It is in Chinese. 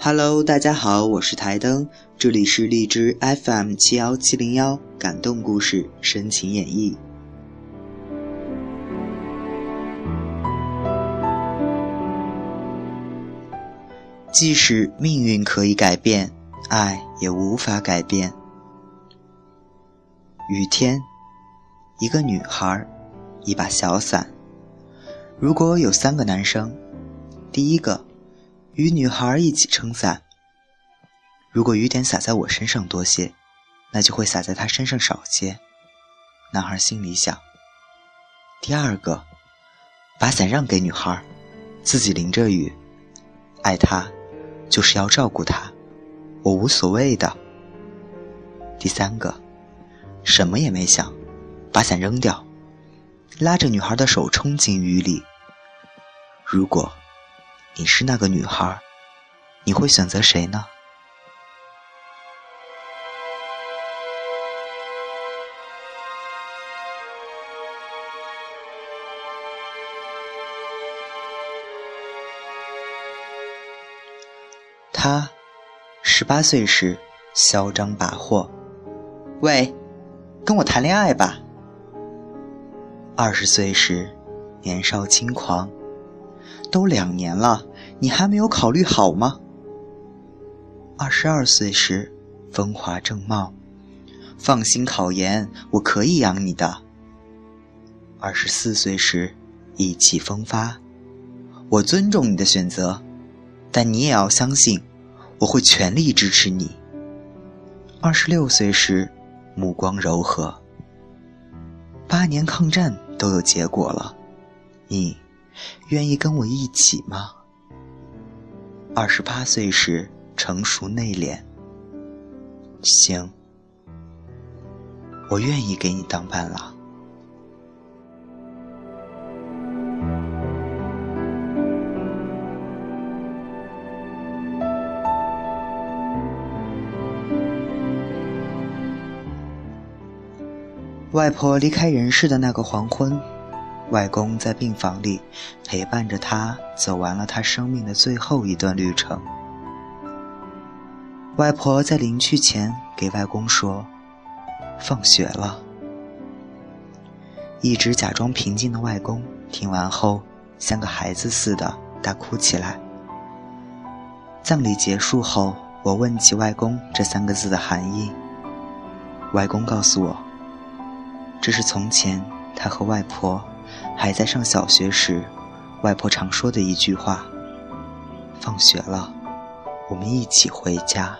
Hello，大家好，我是台灯，这里是荔枝 FM 七幺七零幺感动故事深情演绎。即使命运可以改变，爱也无法改变。雨天，一个女孩，一把小伞。如果有三个男生，第一个与女孩一起撑伞。如果雨点洒在我身上多些，那就会洒在她身上少些。男孩心里想。第二个，把伞让给女孩，自己淋着雨，爱她。就是要照顾她，我无所谓的。第三个，什么也没想，把伞扔掉，拉着女孩的手冲进雨里。如果你是那个女孩，你会选择谁呢？他十八岁时嚣张跋扈，喂，跟我谈恋爱吧。二十岁时年少轻狂，都两年了，你还没有考虑好吗？二十二岁时风华正茂，放心考研，我可以养你的。二十四岁时意气风发，我尊重你的选择，但你也要相信。我会全力支持你。二十六岁时，目光柔和。八年抗战都有结果了，你愿意跟我一起吗？二十八岁时，成熟内敛。行，我愿意给你当伴郎。外婆离开人世的那个黄昏，外公在病房里陪伴着他走完了他生命的最后一段旅程。外婆在临去前给外公说：“放学了。”一直假装平静的外公听完后，像个孩子似的大哭起来。葬礼结束后，我问起外公这三个字的含义，外公告诉我。这是从前他和外婆还在上小学时，外婆常说的一句话：“放学了，我们一起回家。”